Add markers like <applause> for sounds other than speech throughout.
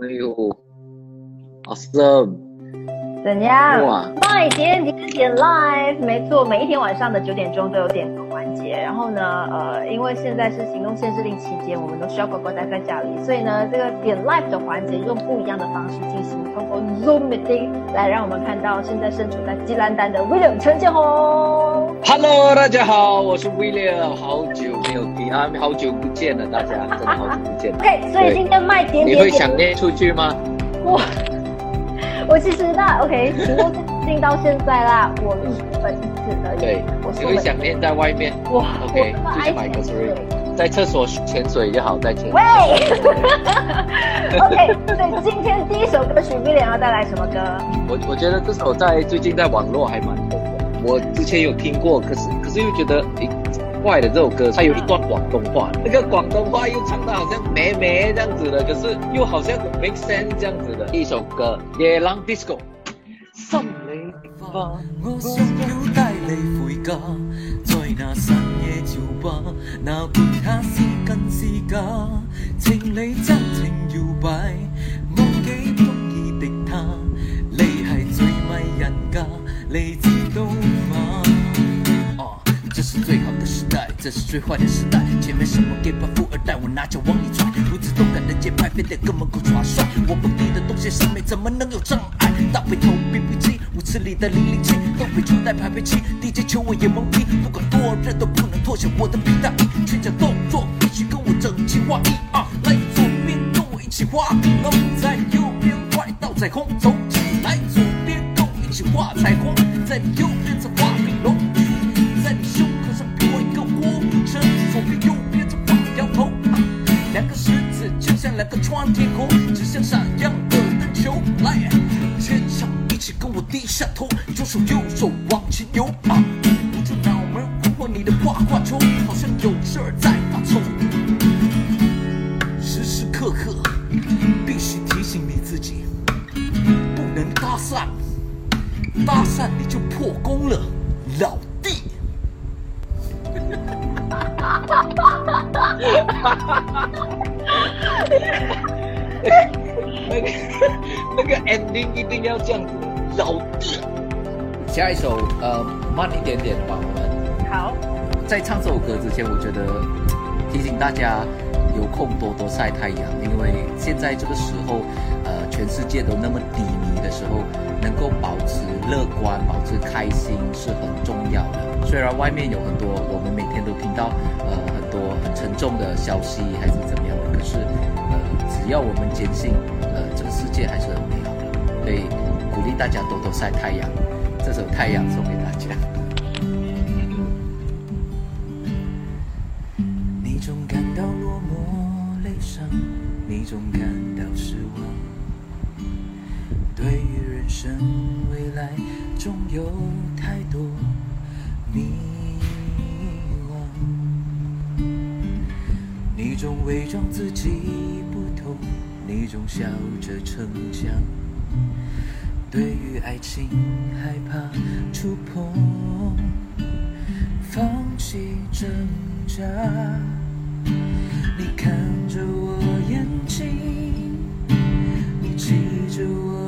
哎呦，awesome！怎样？哇，麦点点点 live，没错，每一天晚上的九点钟都有点歌环节。然后呢，呃，因为现在是行动限制令期间，我们都需要乖乖待在家里，所以呢，这个点 live 的环节用不一样的方式进行，通过 Zoom meeting 来让我们看到现在身处在吉兰丹的 William 陈建宏。Hello，大家好，我是 William，好久没有听啊，好久不见了，大家真的好久不见了。OK，所以今天麦点你点你会想念出去吗？我 <laughs> 我其实那 OK，行动进到现在啦，我出门一次而已。对，我会想念在外面哇 OK，就是买个水水。在厕所潜水就好，在潜。喂，<laughs> OK，对，今天第一首歌曲 William 要带来什么歌？我我觉得这首在最近在网络还蛮红的，我之前有听过，可是可是又觉得诶。怪的这首歌，它有一段广东话，那个广东话又唱的好像咩咩这样子的，可是又好像很 make sense 这样子的一首歌，《夜郎 disco》。心里花，我想要带你回家，在那深夜酒吧，那吉他是真是假，情理真情摇摆，忘记中意的他，你係最迷人家，你？最好的时代，这是最坏的时代。前面什么 gay 吧富二代，我拿脚往里踹，如此动感的节拍，非得跟门口耍帅。我不低的东西上面怎么能有障碍？大背头 BB 机，舞池里的零零七，都被初代排排七，DJ 求我也懵逼，不管多热都不能脱下我的皮带，全脚动作必须跟我整齐划一啊！来左边跟我一起画龙，在右边画一道彩虹，走起来左边跟我一起画彩虹，在右边再来个穿天空，指向闪亮的灯球。来，全场一起跟我低下头，左手右手往前游。啊，捂住脑门，划划你的画画球，好像有事儿在发愁。时时刻刻必须提醒你自己，不能搭讪，搭讪你就破功了，老那个 ending 一定要这样子，老弟。下一首呃慢一点点吧，我们。好，在唱这首歌之前，我觉得提醒大家有空多多晒太阳，因为现在这个时候，呃，全世界都那么低迷的时候，能够保持乐观、保持开心是很重要的。虽然外面有很多我们每天都听到呃很多很沉重的消息还是怎么样的，可是呃只要我们坚信，呃这个世界还是很所以鼓励大家多多晒太阳。这首《太阳》送给大家。你总感到落寞、悲伤，你总感到失望。对于人生未来，总有太多迷惘。你总伪装自己不同，你总笑着逞强。对于爱情害怕触碰，放弃挣扎。你看着我眼睛，你记着我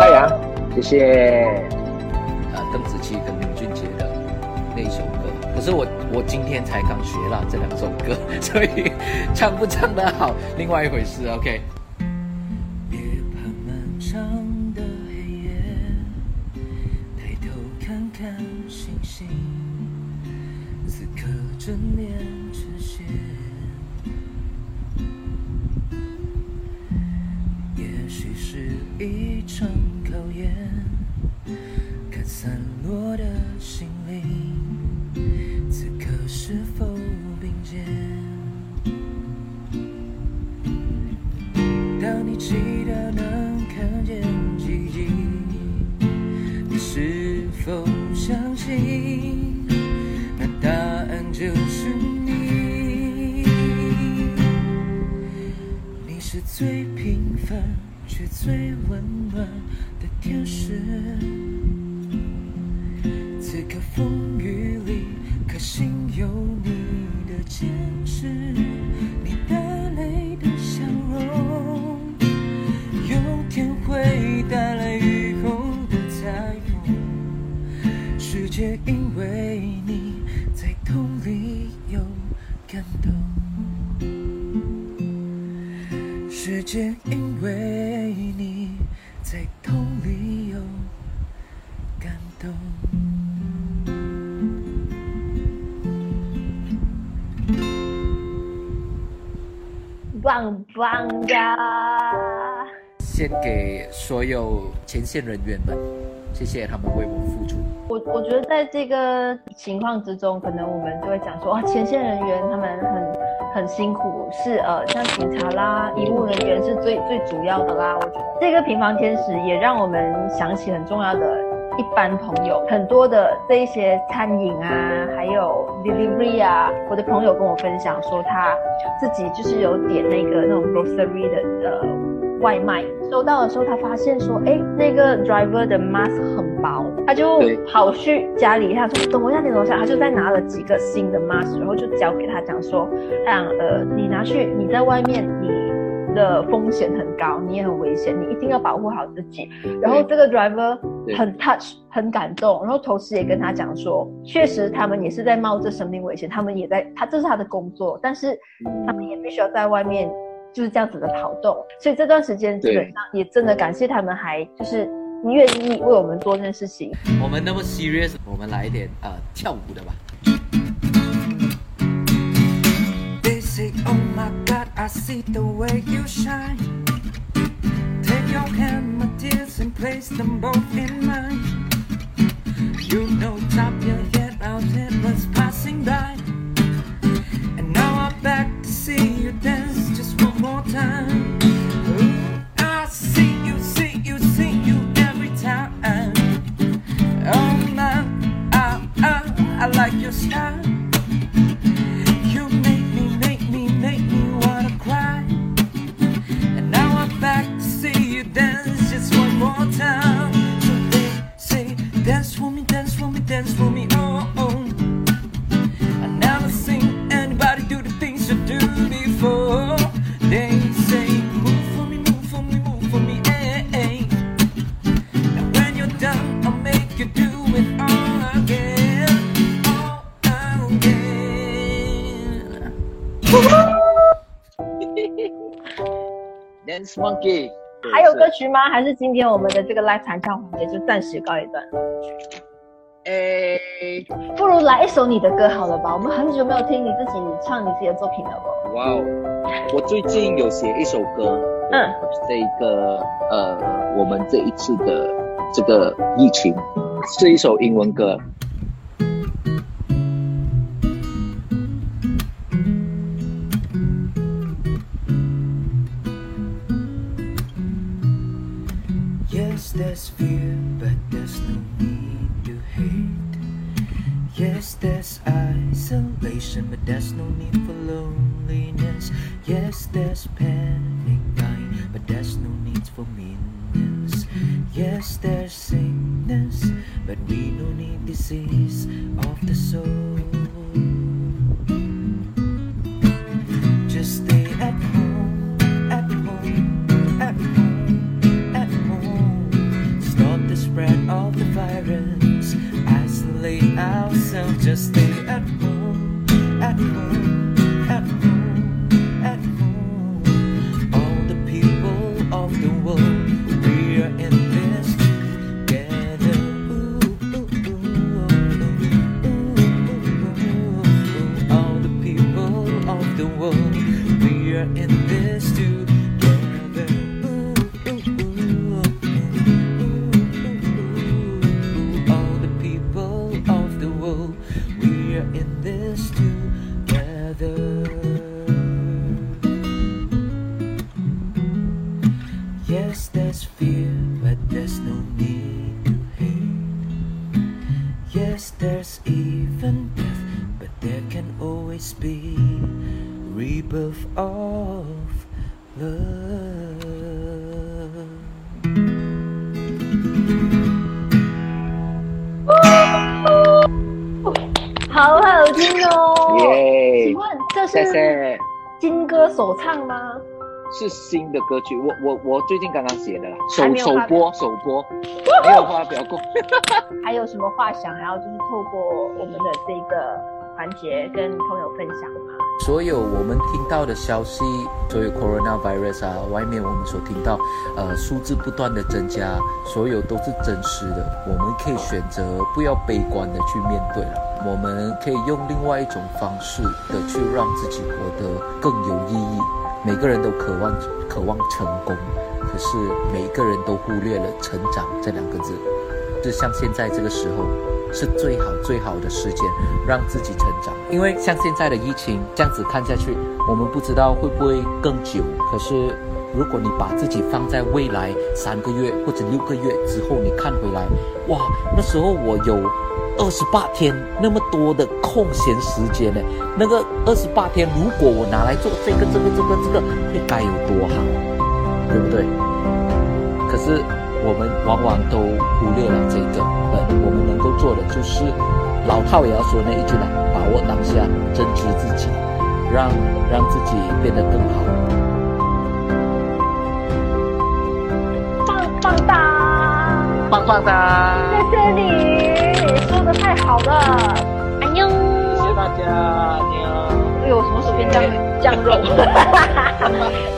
太阳，谢谢。啊，邓紫棋跟林俊杰的那一首歌，可是我我今天才刚学了这两首歌，<laughs> 所以唱不唱得好，另外一回事。OK。正面。否相信？那答案就是你。你是最平凡却最温暖的天使，此刻风雨里，可心有你的坚持，因为你在痛里有感动。棒棒的！献给所有前线人员们，谢谢他们为我们付出。我我觉得在这个情况之中，可能我们就会讲说，啊，前线人员他们很很辛苦，是呃，像警察啦、医务人员是最最主要的啦。我觉得这个平凡天使也让我们想起很重要的一般朋友，很多的这一些餐饮啊，还有 delivery 啊，我的朋友跟我分享说，他自己就是有点那个那种 grocery 的呃。外卖收到的时候，他发现说，哎，那个 driver 的 mask 很薄，他就跑去家里，他说等我一下，等我一下，他就再拿了几个新的 mask，然后就交给他讲说，他讲呃，你拿去，你在外面你的风险很高，你也很危险，你一定要保护好自己。然后这个 driver 很 touch，很感动，然后同时也跟他讲说，确实他们也是在冒着生命危险，他们也在，他这是他的工作，但是他们也必须要在外面就是这样子的跑动，所以这段时间基本上也真的感谢他们，还就是愿意为我们做这件事情。我们那么 serious，我们来一点呃跳舞的吧。They say, Oh my God, I see the way you shine. Take your hand, my tears, and place them both in mine. You know, top your Dance Monkey，还有歌曲吗？还是今天我们的这个 live 弹唱环节就暂时告一段落？诶，不如来一首你的歌好了吧？我们很久没有听你自己唱你自己的作品了不？哇哦！我最近有写一首歌，嗯，这一个呃，我们这一次的这个疫情，是一首英文歌。There's fear, but there's no need to hate. Yes, there's isolation, but there's no need for loneliness. Yes, there's panic buying, but there's no need for meanness. Yes, there's sickness, but we don't need disease be ourselves, just stay at home, at home, at home, at home. All the people of the world, we are in this together. Ooh, ooh, ooh, All the people of the world, we are in this together. there's even death, but there can always be rebirth of love. 好好听哦！耶请！问这谢是谢。金歌首唱吗？ 是新的歌曲，我我我最近刚刚写的啦，首首播首播，<laughs> 没有发表过。<laughs> 还有什么话想要就是透过我们的这个环节跟朋友分享吗？所有我们听到的消息，所有 coronavirus 啊，外面我们所听到，呃，数字不断的增加，所有都是真实的。我们可以选择不要悲观的去面对了，我们可以用另外一种方式的去让自己活得更有意义。每个人都渴望渴望成功，可是每一个人都忽略了成长这两个字。就像现在这个时候，是最好最好的时间，让自己成长。因为像现在的疫情这样子看下去，我们不知道会不会更久。可是如果你把自己放在未来三个月或者六个月之后，你看回来，哇，那时候我有二十八天那么多的空闲时间呢。那个二十八天，如果我拿来做这个这个这个这个，会该有多好，对不对？可是我们往往都忽略了这个，呃，我们能够做的就是老套也要说那一句啦，把握当下，珍惜自己，让让自己变得更好。棒棒哒！谢谢你，说的太好了，安妞。谢谢大家。哎呦，什么时候变酱酱肉？谢 <laughs>